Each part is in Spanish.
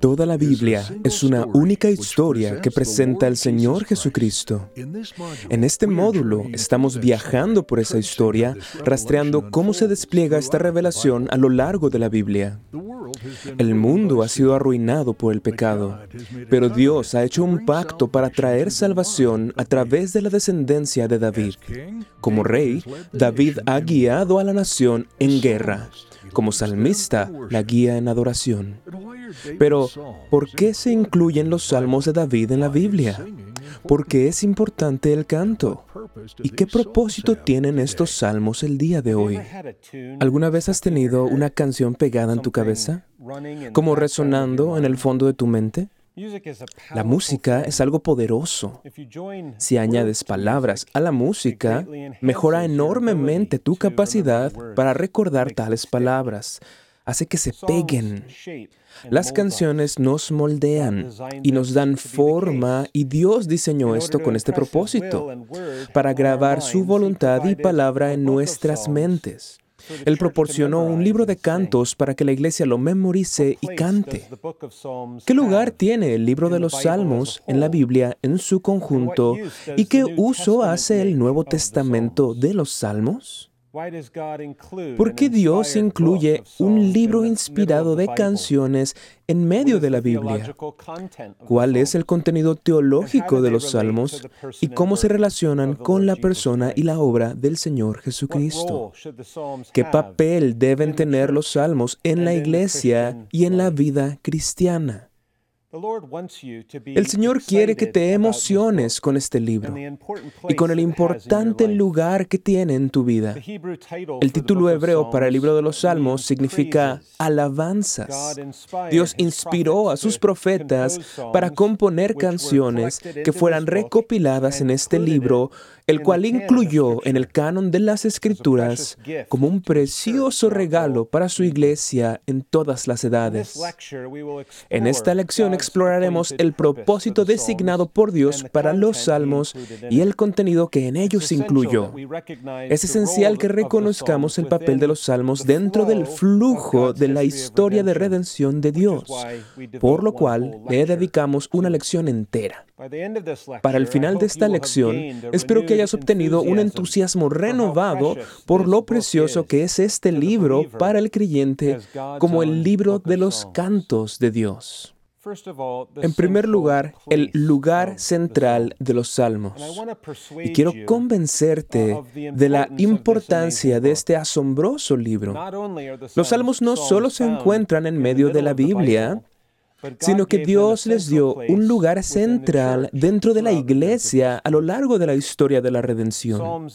Toda la Biblia es una única historia que presenta al Señor Jesucristo. En este módulo estamos viajando por esa historia, rastreando cómo se despliega esta revelación a lo largo de la Biblia. El mundo ha sido arruinado por el pecado, pero Dios ha hecho un pacto para traer salvación a través de la descendencia de David. Como rey, David ha guiado a la nación en guerra. Como salmista, la guía en adoración. Pero, ¿por qué se incluyen los salmos de David en la Biblia? ¿Por qué es importante el canto? ¿Y qué propósito tienen estos salmos el día de hoy? ¿Alguna vez has tenido una canción pegada en tu cabeza? ¿Como resonando en el fondo de tu mente? La música es algo poderoso. Si añades palabras a la música, mejora enormemente tu capacidad para recordar tales palabras. Hace que se peguen. Las canciones nos moldean y nos dan forma y Dios diseñó esto con este propósito, para grabar su voluntad y palabra en nuestras mentes. Él proporcionó un libro de cantos para que la iglesia lo memorice y cante. ¿Qué lugar tiene el libro de los Salmos en la Biblia en su conjunto y qué uso hace el Nuevo Testamento de los Salmos? ¿Por qué Dios incluye un libro inspirado de canciones en medio de la Biblia? ¿Cuál es el contenido teológico de los salmos y cómo se relacionan con la persona y la obra del Señor Jesucristo? ¿Qué papel deben tener los salmos en la iglesia y en la vida cristiana? El Señor quiere que te emociones con este libro y con el importante lugar que tiene en tu vida. El título hebreo para el libro de los Salmos significa alabanzas. Dios inspiró a sus profetas para componer canciones que fueran recopiladas en este libro el cual incluyó en el canon de las escrituras como un precioso regalo para su iglesia en todas las edades. En esta lección exploraremos el propósito designado por Dios para los salmos y el contenido que en ellos incluyó. Es esencial que reconozcamos el papel de los salmos dentro del flujo de la historia de redención de Dios, por lo cual le dedicamos una lección entera. Para el final de esta lección, espero que hayas obtenido un entusiasmo renovado por lo precioso que es este libro para el creyente como el libro de los cantos de Dios. En primer lugar, el lugar central de los salmos. Y quiero convencerte de la importancia de este asombroso libro. Los salmos no solo se encuentran en medio de la Biblia, sino que Dios les dio un lugar central dentro de la iglesia a lo largo de la historia de la redención.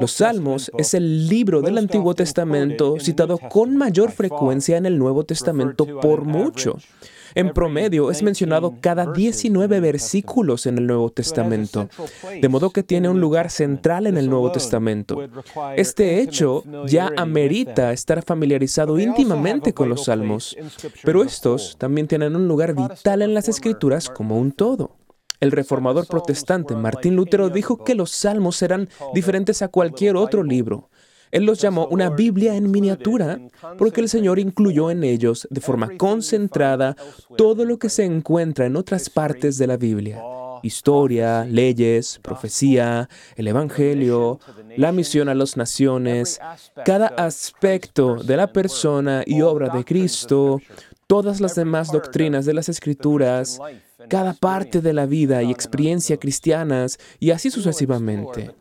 Los Salmos es el libro del Antiguo Testamento citado con mayor frecuencia en el Nuevo Testamento por mucho. En promedio es mencionado cada 19 versículos en el Nuevo Testamento, de modo que tiene un lugar central en el Nuevo Testamento. Este hecho ya amerita estar familiarizado íntimamente con los salmos, pero estos también tienen un lugar vital en las escrituras como un todo. El reformador protestante Martín Lutero dijo que los salmos eran diferentes a cualquier otro libro. Él los llamó una Biblia en miniatura porque el Señor incluyó en ellos de forma concentrada todo lo que se encuentra en otras partes de la Biblia. Historia, leyes, profecía, el Evangelio, la misión a las naciones, cada aspecto de la persona y obra de Cristo, todas las demás doctrinas de las Escrituras, cada parte de la vida y experiencia cristianas y así sucesivamente.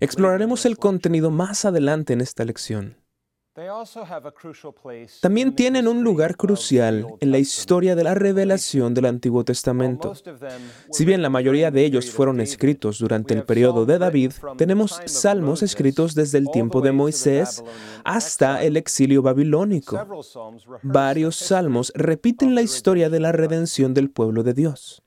Exploraremos el contenido más adelante en esta lección. También tienen un lugar crucial en la historia de la revelación del Antiguo Testamento. Si bien la mayoría de ellos fueron escritos durante el periodo de David, tenemos salmos escritos desde el tiempo de Moisés hasta el exilio babilónico. Varios salmos repiten la historia de la redención del pueblo de Dios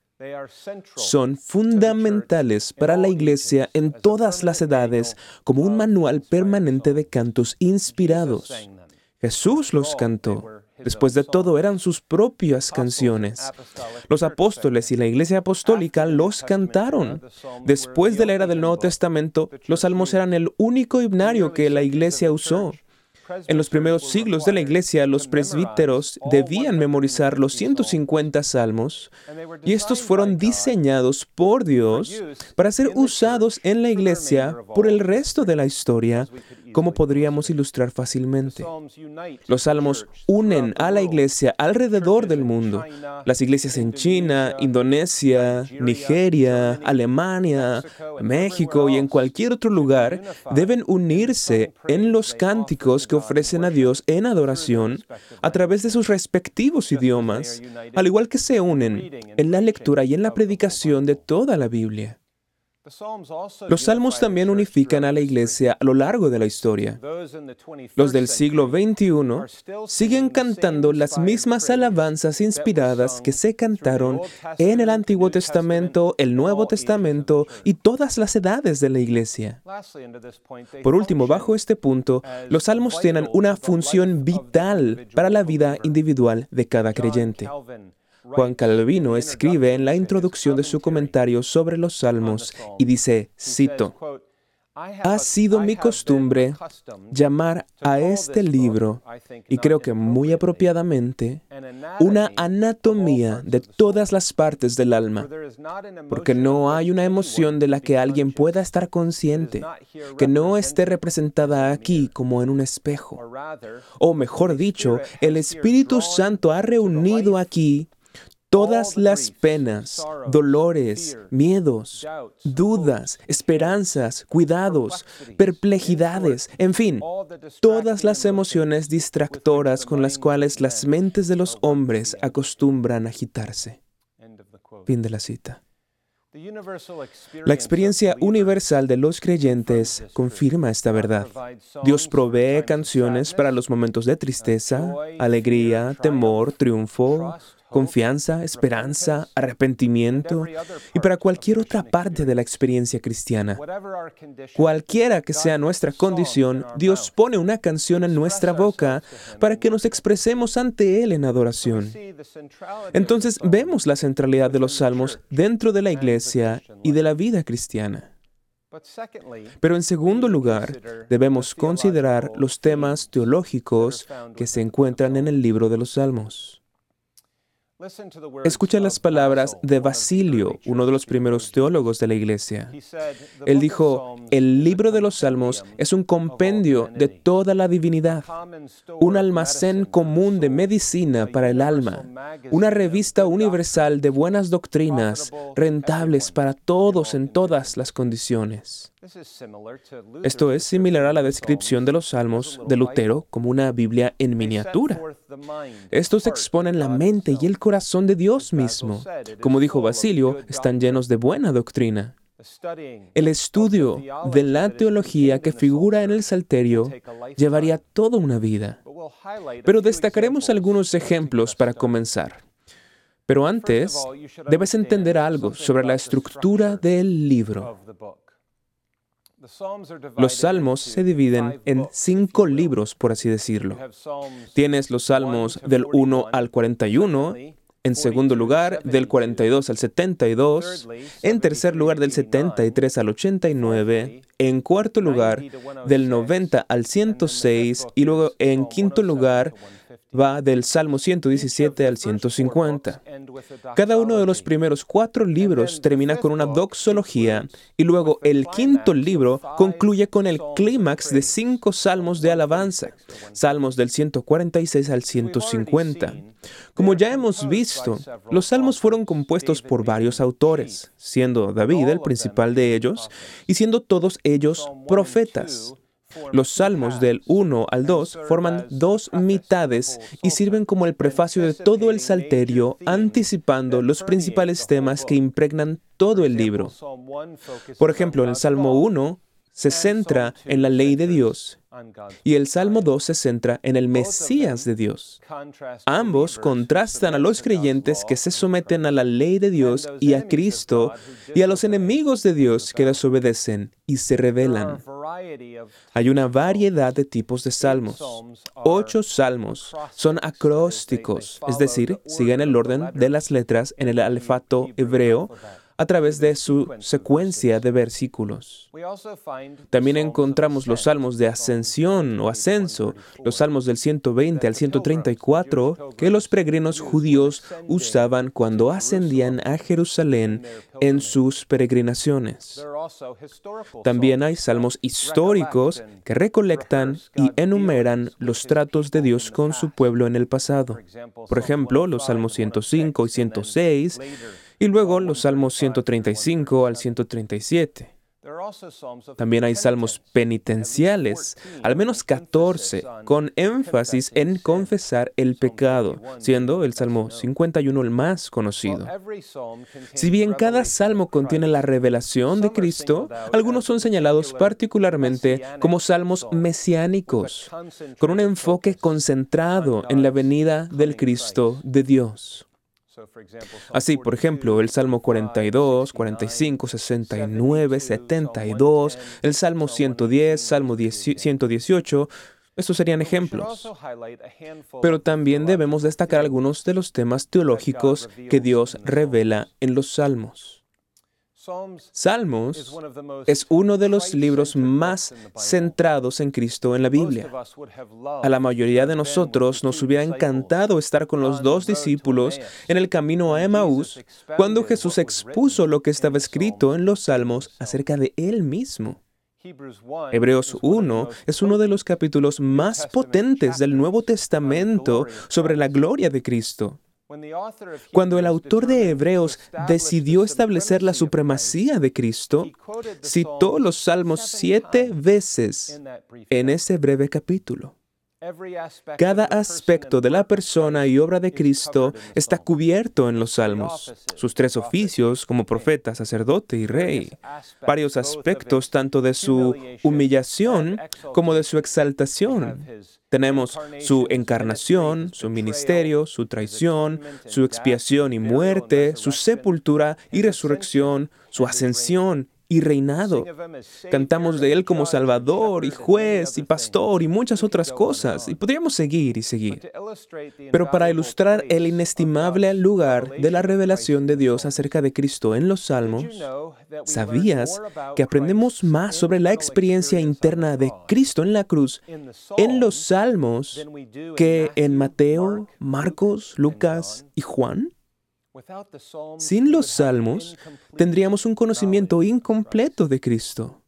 son fundamentales para la iglesia en todas las edades como un manual permanente de cantos inspirados. Jesús los cantó. Después de todo, eran sus propias canciones. Los apóstoles y la iglesia apostólica los cantaron. Después de la era del Nuevo Testamento, los salmos eran el único himnario que la iglesia usó. En los primeros siglos de la iglesia, los presbíteros debían memorizar los 150 salmos y estos fueron diseñados por Dios para ser usados en la iglesia por el resto de la historia como podríamos ilustrar fácilmente. Los salmos unen a la iglesia alrededor del mundo. Las iglesias en China, Indonesia, Nigeria, Alemania, México y en cualquier otro lugar deben unirse en los cánticos que ofrecen a Dios en adoración a través de sus respectivos idiomas, al igual que se unen en la lectura y en la predicación de toda la Biblia. Los salmos también unifican a la iglesia a lo largo de la historia. Los del siglo XXI siguen cantando las mismas alabanzas inspiradas que se cantaron en el Antiguo Testamento, el Nuevo Testamento y todas las edades de la iglesia. Por último, bajo este punto, los salmos tienen una función vital para la vida individual de cada creyente. Juan Calvino escribe en la introducción de su comentario sobre los salmos y dice, cito, ha sido mi costumbre llamar a este libro, y creo que muy apropiadamente, una anatomía de todas las partes del alma, porque no hay una emoción de la que alguien pueda estar consciente, que no esté representada aquí como en un espejo. O mejor dicho, el Espíritu Santo ha reunido aquí todas las penas, dolores, miedos, dudas, esperanzas, cuidados, perplejidades, en fin, todas las emociones distractoras con las cuales las mentes de los hombres acostumbran a agitarse. Fin de la cita. La experiencia universal de los creyentes confirma esta verdad. Dios provee canciones para los momentos de tristeza, alegría, temor, triunfo, confianza, esperanza, arrepentimiento y para cualquier otra parte de la experiencia cristiana. Cualquiera que sea nuestra condición, Dios pone una canción en nuestra boca para que nos expresemos ante Él en adoración. Entonces vemos la centralidad de los salmos dentro de la iglesia y de la vida cristiana. Pero en segundo lugar, debemos considerar los temas teológicos que se encuentran en el libro de los Salmos. Escucha las palabras de Basilio, uno de los primeros teólogos de la iglesia. Él dijo, el libro de los Salmos es un compendio de toda la divinidad, un almacén común de medicina para el alma, una revista universal de buenas doctrinas, rentables para todos en todas las condiciones. Esto es similar a la descripción de los Salmos de Lutero como una Biblia en miniatura. Estos exponen la mente y el corazón de Dios mismo. Como dijo Basilio, están llenos de buena doctrina. El estudio de la teología que figura en el Salterio llevaría toda una vida. Pero destacaremos algunos ejemplos para comenzar. Pero antes, debes entender algo sobre la estructura del libro. Los salmos se dividen en cinco libros, por así decirlo. Tienes los salmos del 1 al 41, en segundo lugar del 42 al 72, en tercer lugar del 73 al 89, en cuarto lugar del 90 al 106 y luego en quinto lugar va del Salmo 117 al 150. Cada uno de los primeros cuatro libros termina con una doxología y luego el quinto libro concluye con el clímax de cinco salmos de alabanza, salmos del 146 al 150. Como ya hemos visto, los salmos fueron compuestos por varios autores, siendo David el principal de ellos y siendo todos ellos profetas. Los salmos del 1 al 2 forman dos mitades y sirven como el prefacio de todo el salterio, anticipando los principales temas que impregnan todo el libro. Por ejemplo, en el Salmo 1 se centra en la ley de Dios y el Salmo 2 se centra en el Mesías de Dios. Ambos contrastan a los creyentes que se someten a la ley de Dios y a Cristo y a los enemigos de Dios que desobedecen y se rebelan. Hay una variedad de tipos de salmos. Ocho salmos son acrósticos, es decir, siguen el orden de las letras en el alfato hebreo a través de su secuencia de versículos. También encontramos los salmos de ascensión o ascenso, los salmos del 120 al 134, que los peregrinos judíos usaban cuando ascendían a Jerusalén en sus peregrinaciones. También hay salmos históricos que recolectan y enumeran los tratos de Dios con su pueblo en el pasado. Por ejemplo, los salmos 105 y 106 y luego los salmos 135 al 137. También hay salmos penitenciales, al menos 14, con énfasis en confesar el pecado, siendo el Salmo 51 el más conocido. Si bien cada salmo contiene la revelación de Cristo, algunos son señalados particularmente como salmos mesiánicos, con un enfoque concentrado en la venida del Cristo de Dios. Así, por ejemplo, el Salmo 42, 45, 69, 72, el Salmo 110, Salmo 118, estos serían ejemplos. Pero también debemos destacar algunos de los temas teológicos que Dios revela en los salmos. Salmos es uno de los libros más centrados en Cristo en la Biblia. A la mayoría de nosotros nos hubiera encantado estar con los dos discípulos en el camino a Emmaús cuando Jesús expuso lo que estaba escrito en los Salmos acerca de Él mismo. Hebreos 1 es uno de los capítulos más potentes del Nuevo Testamento sobre la gloria de Cristo. Cuando el autor de Hebreos decidió establecer la supremacía de Cristo, citó los salmos siete veces en ese breve capítulo. Cada aspecto de la persona y obra de Cristo está cubierto en los salmos. Sus tres oficios como profeta, sacerdote y rey. Varios aspectos tanto de su humillación como de su exaltación. Tenemos su encarnación, su ministerio, su traición, su expiación y muerte, su sepultura y resurrección, su ascensión y reinado. Cantamos de Él como Salvador y juez y pastor y muchas otras cosas, y podríamos seguir y seguir. Pero para ilustrar el inestimable lugar de la revelación de Dios acerca de Cristo en los Salmos, ¿sabías que aprendemos más sobre la experiencia interna de Cristo en la cruz en los Salmos que en Mateo, Marcos, Lucas y Juan? Sin los salmos, tendríamos un conocimiento incompleto de Cristo.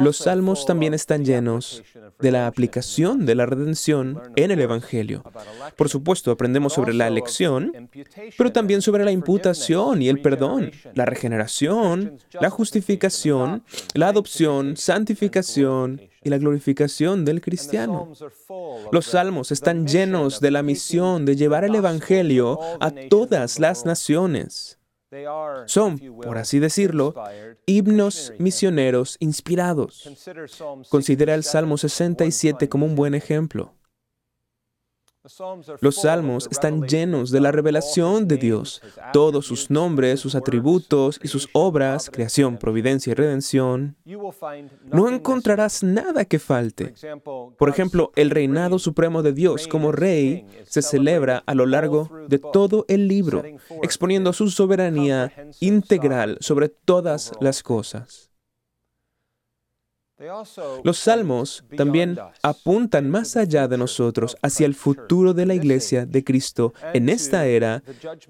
Los salmos también están llenos de la aplicación de la redención en el Evangelio. Por supuesto, aprendemos sobre la elección, pero también sobre la imputación y el perdón, la regeneración, la justificación, la adopción, santificación y la glorificación del cristiano. Los salmos están llenos de la misión de llevar el Evangelio a todas las naciones. Son, por así decirlo, himnos misioneros inspirados. Considera el Salmo 67 como un buen ejemplo. Los salmos están llenos de la revelación de Dios, todos sus nombres, sus atributos y sus obras, creación, providencia y redención. No encontrarás nada que falte. Por ejemplo, el reinado supremo de Dios como rey se celebra a lo largo de todo el libro, exponiendo su soberanía integral sobre todas las cosas. Los salmos también apuntan más allá de nosotros hacia el futuro de la iglesia de Cristo en esta era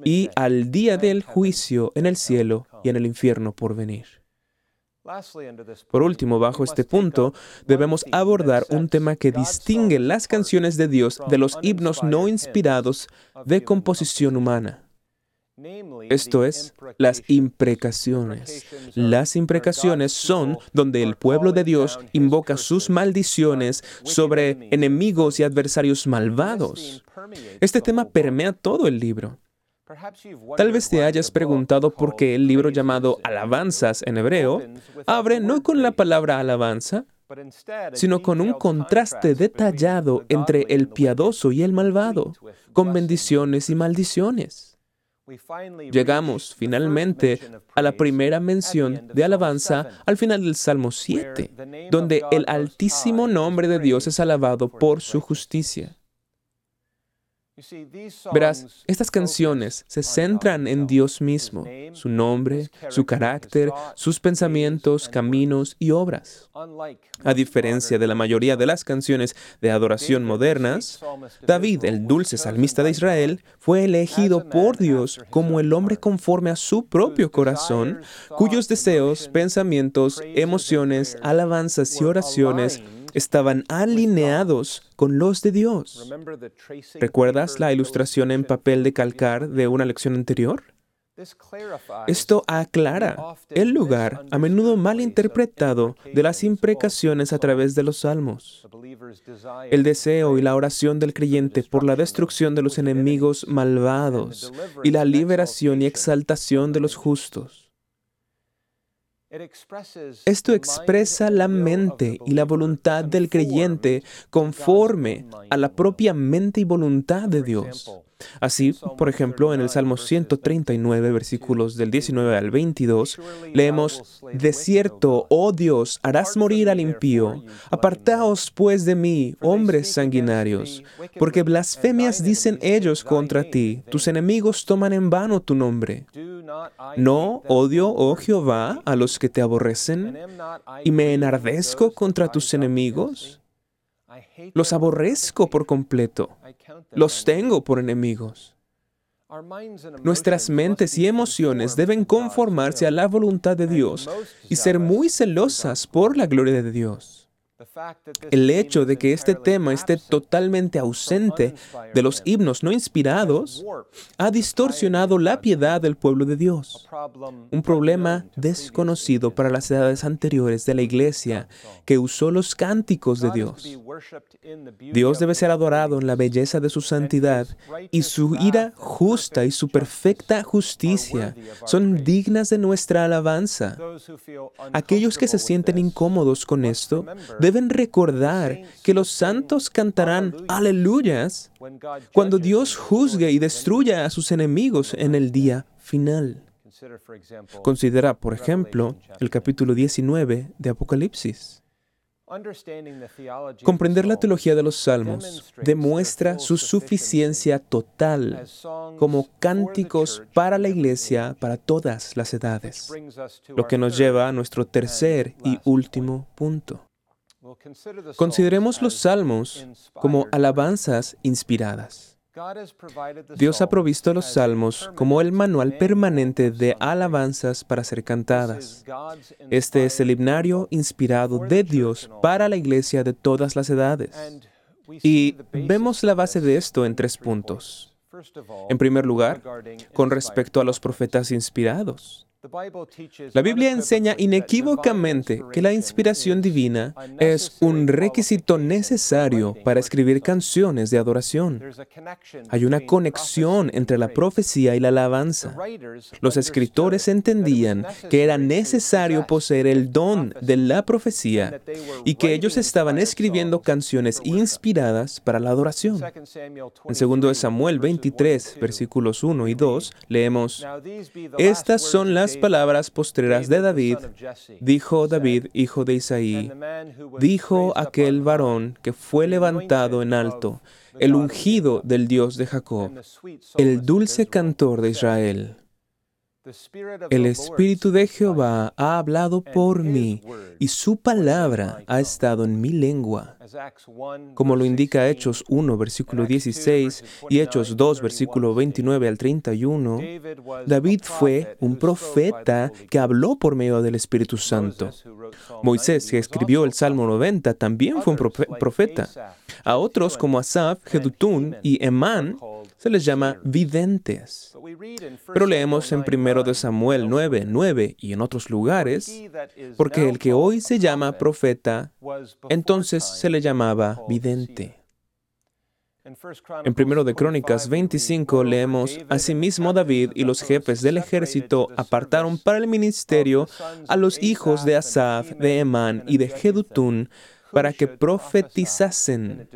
y al día del juicio en el cielo y en el infierno por venir. Por último, bajo este punto, debemos abordar un tema que distingue las canciones de Dios de los himnos no inspirados de composición humana. Esto es, las imprecaciones. Las imprecaciones son donde el pueblo de Dios invoca sus maldiciones sobre enemigos y adversarios malvados. Este tema permea todo el libro. Tal vez te hayas preguntado por qué el libro llamado Alabanzas en hebreo abre no con la palabra alabanza, sino con un contraste detallado entre el piadoso y el malvado, con bendiciones y maldiciones. Llegamos finalmente a la primera mención de alabanza al final del Salmo 7, donde el altísimo nombre de Dios es alabado por su justicia. Verás, estas canciones se centran en Dios mismo, su nombre, su carácter, sus pensamientos, caminos y obras. A diferencia de la mayoría de las canciones de adoración modernas, David, el dulce salmista de Israel, fue elegido por Dios como el hombre conforme a su propio corazón, cuyos deseos, pensamientos, emociones, alabanzas y oraciones estaban alineados con los de Dios. ¿Recuerdas la ilustración en papel de calcar de una lección anterior? Esto aclara el lugar, a menudo mal interpretado, de las imprecaciones a través de los salmos. El deseo y la oración del creyente por la destrucción de los enemigos malvados y la liberación y exaltación de los justos. Esto expresa la mente y la voluntad del creyente conforme a la propia mente y voluntad de Dios. Así, por ejemplo, en el Salmo 139, versículos del 19 al 22, leemos, De cierto, oh Dios, harás morir al impío. Apartaos pues de mí, hombres sanguinarios, porque blasfemias dicen ellos contra ti, tus enemigos toman en vano tu nombre. No odio, oh Jehová, a los que te aborrecen, y me enardezco contra tus enemigos. Los aborrezco por completo. Los tengo por enemigos. Nuestras mentes y emociones deben conformarse a la voluntad de Dios y ser muy celosas por la gloria de Dios. El hecho de que este tema esté totalmente ausente de los himnos no inspirados ha distorsionado la piedad del pueblo de Dios. Un problema desconocido para las edades anteriores de la iglesia que usó los cánticos de Dios. Dios debe ser adorado en la belleza de su santidad y su ira justa y su perfecta justicia son dignas de nuestra alabanza. Aquellos que se sienten incómodos con esto deben recordar que los santos cantarán aleluyas cuando Dios juzgue y destruya a sus enemigos en el día final. Considera, por ejemplo, el capítulo 19 de Apocalipsis. Comprender la teología de los salmos demuestra su suficiencia total como cánticos para la iglesia para todas las edades, lo que nos lleva a nuestro tercer y último punto. Consideremos los salmos como alabanzas inspiradas. Dios ha provisto los salmos como el manual permanente de alabanzas para ser cantadas. Este es el himnario inspirado de Dios para la iglesia de todas las edades. Y vemos la base de esto en tres puntos. En primer lugar, con respecto a los profetas inspirados. La Biblia enseña inequívocamente que la inspiración divina es un requisito necesario para escribir canciones de adoración. Hay una conexión entre la profecía y la alabanza. Los escritores entendían que era necesario poseer el don de la profecía y que ellos estaban escribiendo canciones inspiradas para la adoración. En 2 Samuel 23, versículos 1 y 2, leemos, Estas son las palabras postreras de David, dijo David, hijo de Isaí, dijo aquel varón que fue levantado en alto, el ungido del Dios de Jacob, el dulce cantor de Israel. El Espíritu de Jehová ha hablado por mí y su palabra ha estado en mi lengua. Como lo indica Hechos 1, versículo 16 y Hechos 2, versículo 29 al 31, David fue un profeta que habló por medio del Espíritu Santo. Moisés, que escribió el Salmo 90, también fue un profeta. A otros como Asaf, Jedutún y Emán se les llama videntes. Pero leemos en 1 de Samuel 9, 9 y en otros lugares, porque el que hoy se llama profeta, entonces se le llamaba vidente. En 1 de Crónicas 25 leemos, Asimismo David y los jefes del ejército apartaron para el ministerio a los hijos de Asaf, de Emán y de Jedutún, para que profetizasen.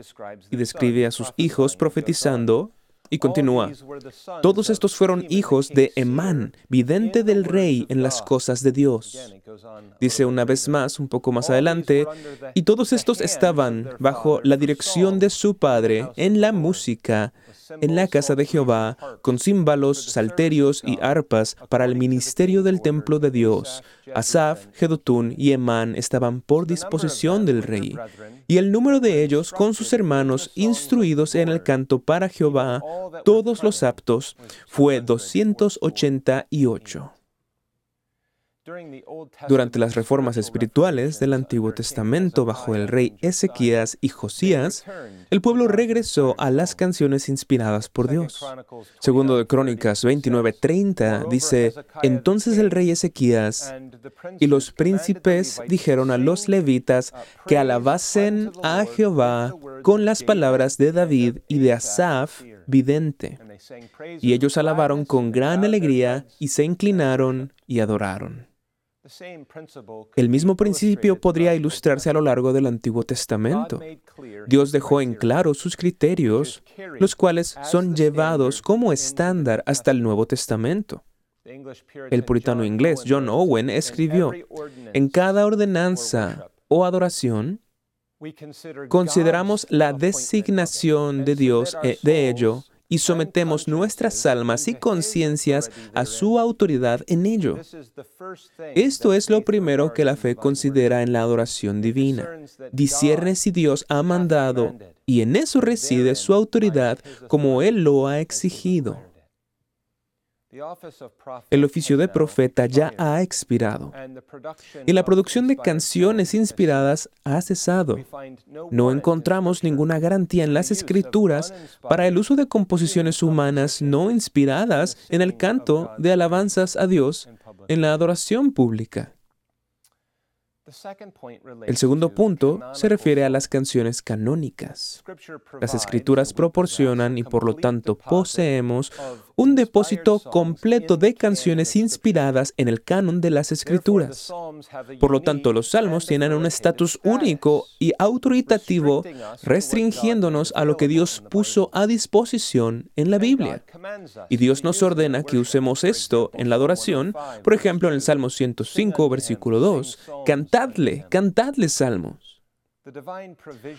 Y describe a sus hijos profetizando y continúa, todos estos fueron hijos de Emán, vidente del rey en las cosas de Dios. Dice una vez más, un poco más adelante, y todos estos estaban bajo la dirección de su padre en la música, en la casa de Jehová con címbalos, salterios y arpas para el ministerio del templo de Dios. Asaf, Jedutún y Emán estaban por disposición del rey, y el número de ellos con sus hermanos instruidos en el canto para Jehová, todos los aptos, fue 288. Durante las reformas espirituales del Antiguo Testamento bajo el rey Ezequías y Josías, el pueblo regresó a las canciones inspiradas por Dios. Segundo de Crónicas 29:30 dice, entonces el rey Ezequías y los príncipes dijeron a los levitas que alabasen a Jehová con las palabras de David y de Asaf, vidente. Y ellos alabaron con gran alegría y se inclinaron y adoraron. El mismo principio podría ilustrarse a lo largo del Antiguo Testamento. Dios dejó en claro sus criterios, los cuales son llevados como estándar hasta el Nuevo Testamento. El puritano inglés John Owen escribió, en cada ordenanza o adoración, consideramos la designación de Dios eh, de ello y sometemos nuestras almas y conciencias a su autoridad en ello. Esto es lo primero que la fe considera en la adoración divina. Discierne si Dios ha mandado y en eso reside su autoridad como Él lo ha exigido. El oficio de profeta ya ha expirado y la producción de canciones inspiradas ha cesado. No encontramos ninguna garantía en las escrituras para el uso de composiciones humanas no inspiradas en el canto de alabanzas a Dios en la adoración pública. El segundo punto se refiere a las canciones canónicas. Las escrituras proporcionan y por lo tanto poseemos un depósito completo de canciones inspiradas en el canon de las escrituras. Por lo tanto, los salmos tienen un estatus único y autoritativo, restringiéndonos a lo que Dios puso a disposición en la Biblia. Y Dios nos ordena que usemos esto en la adoración, por ejemplo, en el Salmo 105, versículo 2, cantadle, cantadle salmos.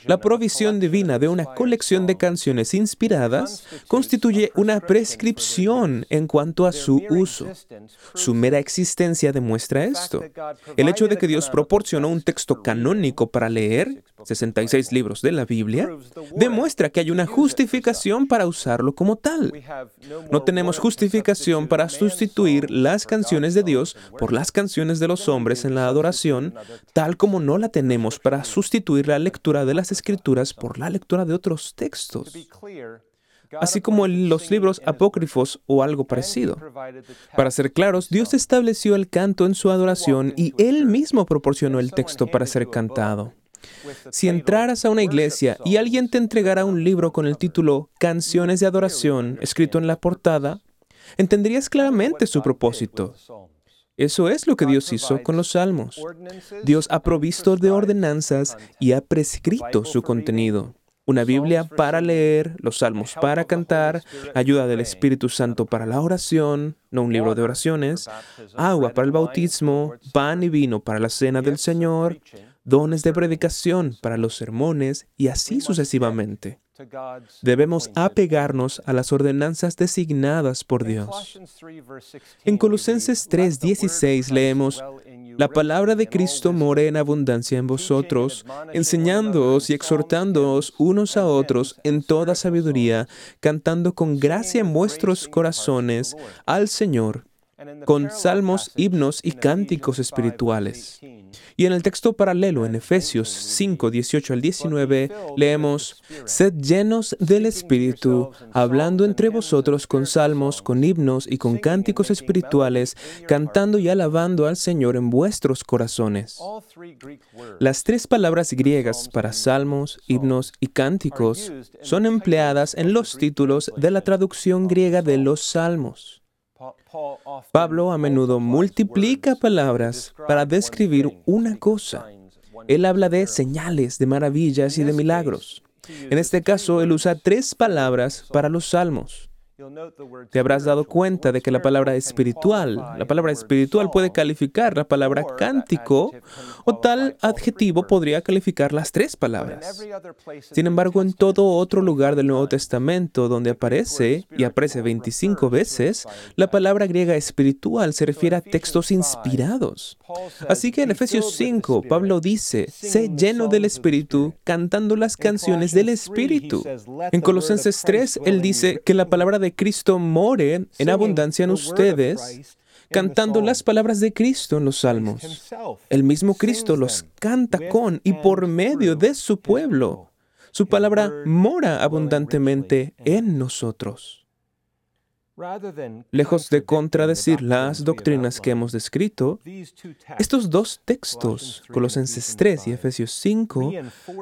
La provisión divina de una colección de canciones inspiradas constituye una prescripción en cuanto a su uso. Su mera existencia demuestra esto. El hecho de que Dios proporcionó un texto canónico para leer, 66 libros de la Biblia, demuestra que hay una justificación para usarlo como tal. No tenemos justificación para sustituir las canciones de Dios por las canciones de los hombres en la adoración, tal como no la tenemos para sustituir la lectura de las escrituras por la lectura de otros textos, así como los libros apócrifos o algo parecido. Para ser claros, Dios estableció el canto en su adoración y Él mismo proporcionó el texto para ser cantado. Si entraras a una iglesia y alguien te entregara un libro con el título Canciones de Adoración escrito en la portada, entenderías claramente su propósito. Eso es lo que Dios hizo con los salmos. Dios ha provisto de ordenanzas y ha prescrito su contenido. Una Biblia para leer, los salmos para cantar, ayuda del Espíritu Santo para la oración, no un libro de oraciones, agua para el bautismo, pan y vino para la cena del Señor, dones de predicación para los sermones y así sucesivamente. Debemos apegarnos a las ordenanzas designadas por Dios. En Colosenses 3:16 leemos, La palabra de Cristo more en abundancia en vosotros, enseñándoos y exhortándoos unos a otros en toda sabiduría, cantando con gracia en vuestros corazones al Señor, con salmos, himnos y cánticos espirituales. Y en el texto paralelo, en Efesios 5, 18 al 19, leemos, Sed llenos del Espíritu, hablando entre vosotros con salmos, con himnos y con cánticos espirituales, cantando y alabando al Señor en vuestros corazones. Las tres palabras griegas para salmos, himnos y cánticos son empleadas en los títulos de la traducción griega de los salmos. Pablo a menudo multiplica palabras para describir una cosa. Él habla de señales, de maravillas y de milagros. En este caso, él usa tres palabras para los salmos. Te habrás dado cuenta de que la palabra espiritual, la palabra espiritual puede calificar la palabra cántico o tal adjetivo podría calificar las tres palabras. Sin embargo, en todo otro lugar del Nuevo Testamento donde aparece, y aparece 25 veces, la palabra griega espiritual se refiere a textos inspirados. Así que en Efesios 5, Pablo dice, sé lleno del Espíritu, cantando las canciones del Espíritu. En Colosenses 3, él dice que la palabra de Cristo more en abundancia en ustedes, cantando las palabras de Cristo en los salmos. El mismo Cristo los canta con y por medio de su pueblo. Su palabra mora abundantemente en nosotros. Lejos de contradecir las doctrinas que hemos descrito, estos dos textos, Colosenses 3 y Efesios 5,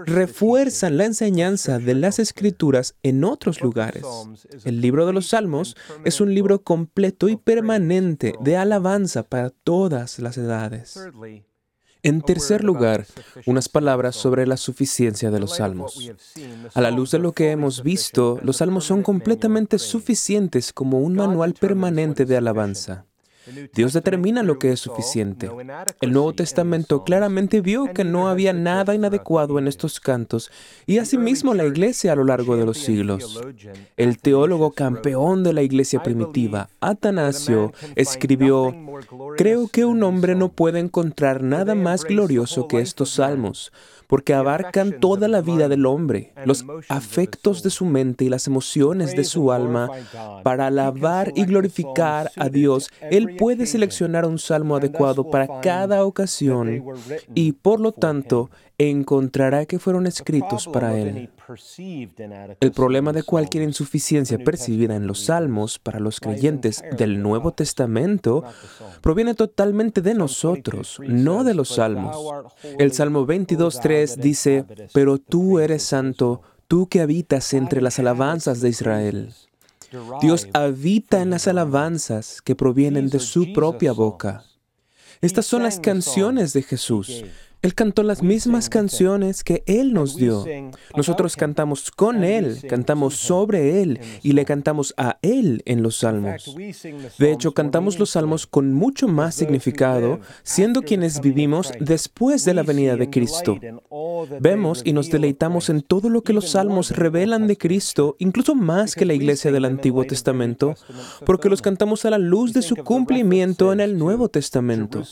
refuerzan la enseñanza de las escrituras en otros lugares. El libro de los Salmos es un libro completo y permanente de alabanza para todas las edades. En tercer lugar, unas palabras sobre la suficiencia de los salmos. A la luz de lo que hemos visto, los salmos son completamente suficientes como un manual permanente de alabanza. Dios determina lo que es suficiente. El Nuevo Testamento claramente vio que no había nada inadecuado en estos cantos y asimismo la iglesia a lo largo de los siglos. El teólogo campeón de la iglesia primitiva, Atanasio, escribió, Creo que un hombre no puede encontrar nada más glorioso que estos salmos porque abarcan toda la vida del hombre, los afectos de su mente y las emociones de su alma. Para alabar y glorificar a Dios, Él puede seleccionar un salmo adecuado para cada ocasión y, por lo tanto, encontrará que fueron escritos para Él. El problema de cualquier insuficiencia percibida en los salmos para los creyentes del Nuevo Testamento proviene totalmente de nosotros, no de los salmos. El Salmo 22.3 dice, pero tú eres santo, tú que habitas entre las alabanzas de Israel. Dios habita en las alabanzas que provienen de su propia boca. Estas son las canciones de Jesús. Él cantó las mismas canciones que Él nos dio. Nosotros cantamos con Él, cantamos sobre Él y le cantamos a Él en los salmos. De hecho, cantamos los salmos con mucho más significado, siendo quienes vivimos después de la venida de Cristo. Vemos y nos deleitamos en todo lo que los salmos revelan de Cristo, incluso más que la iglesia del Antiguo Testamento, porque los cantamos a la luz de su cumplimiento en el Nuevo Testamento.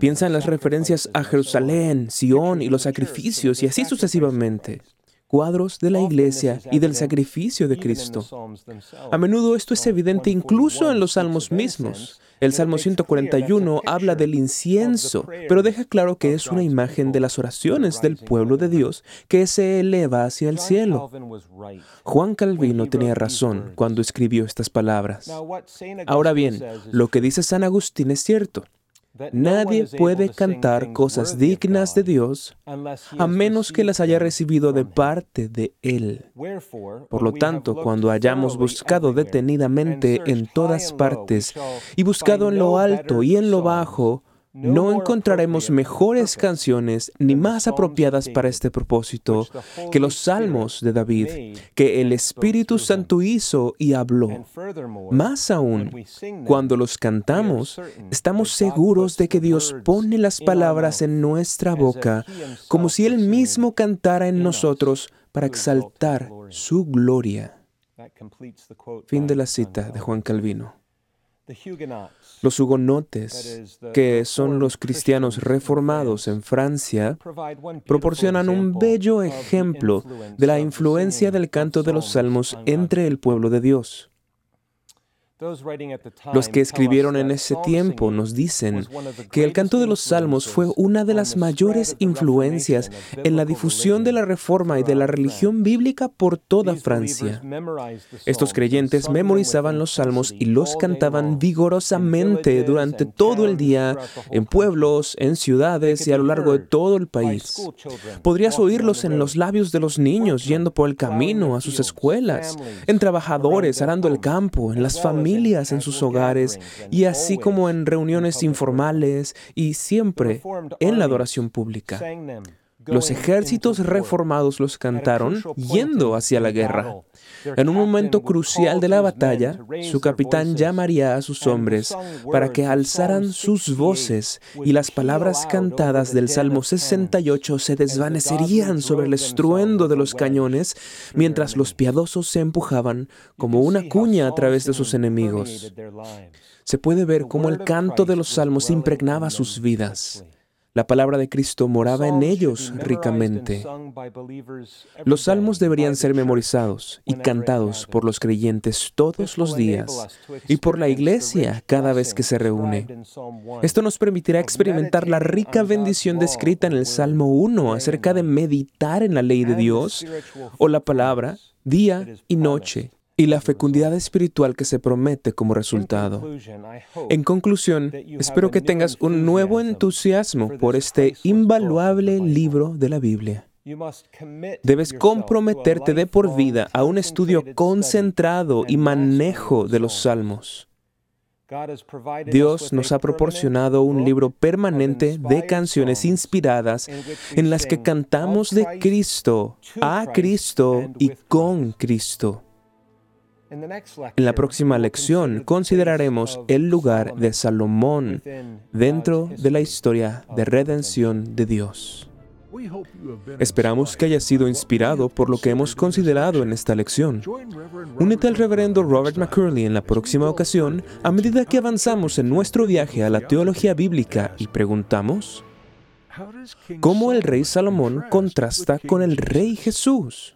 Piensa en las referencias a Jerusalén Jerusalén, Sión y los sacrificios y así sucesivamente. Cuadros de la iglesia y del sacrificio de Cristo. A menudo esto es evidente incluso en los salmos mismos. El Salmo 141 habla del incienso, pero deja claro que es una imagen de las oraciones del pueblo de Dios que se eleva hacia el cielo. Juan Calvino tenía razón cuando escribió estas palabras. Ahora bien, lo que dice San Agustín es cierto. Nadie puede cantar cosas dignas de Dios a menos que las haya recibido de parte de Él. Por lo tanto, cuando hayamos buscado detenidamente en todas partes y buscado en lo alto y en lo bajo, no encontraremos mejores canciones ni más apropiadas para este propósito que los salmos de David, que el Espíritu Santo hizo y habló. Más aún, cuando los cantamos, estamos seguros de que Dios pone las palabras en nuestra boca como si Él mismo cantara en nosotros para exaltar su gloria. Fin de la cita de Juan Calvino. Los hugonotes, que son los cristianos reformados en Francia, proporcionan un bello ejemplo de la influencia del canto de los salmos entre el pueblo de Dios. Los que escribieron en ese tiempo nos dicen que el canto de los salmos fue una de las mayores influencias en la difusión de la reforma y de la religión bíblica por toda Francia. Estos creyentes memorizaban los salmos y los cantaban vigorosamente durante todo el día en pueblos, en ciudades y a lo largo de todo el país. Podrías oírlos en los labios de los niños yendo por el camino a sus escuelas, en trabajadores arando el campo, en las en sus hogares y así como en reuniones informales y siempre en la adoración pública. Los ejércitos reformados los cantaron yendo hacia la guerra. En un momento crucial de la batalla, su capitán llamaría a sus hombres para que alzaran sus voces y las palabras cantadas del Salmo 68 se desvanecerían sobre el estruendo de los cañones mientras los piadosos se empujaban como una cuña a través de sus enemigos. Se puede ver cómo el canto de los salmos impregnaba sus vidas. La palabra de Cristo moraba en ellos ricamente. Los salmos deberían ser memorizados y cantados por los creyentes todos los días y por la iglesia cada vez que se reúne. Esto nos permitirá experimentar la rica bendición descrita en el Salmo 1 acerca de meditar en la ley de Dios o la palabra día y noche y la fecundidad espiritual que se promete como resultado. En conclusión, espero que tengas un nuevo entusiasmo por este invaluable libro de la Biblia. Debes comprometerte de por vida a un estudio concentrado y manejo de los salmos. Dios nos ha proporcionado un libro permanente de canciones inspiradas en las que cantamos de Cristo, a Cristo y con Cristo. En la próxima lección consideraremos el lugar de Salomón dentro de la historia de redención de Dios. Esperamos que haya sido inspirado por lo que hemos considerado en esta lección. Únete al reverendo Robert McCurley en la próxima ocasión a medida que avanzamos en nuestro viaje a la teología bíblica y preguntamos, ¿cómo el rey Salomón contrasta con el rey Jesús?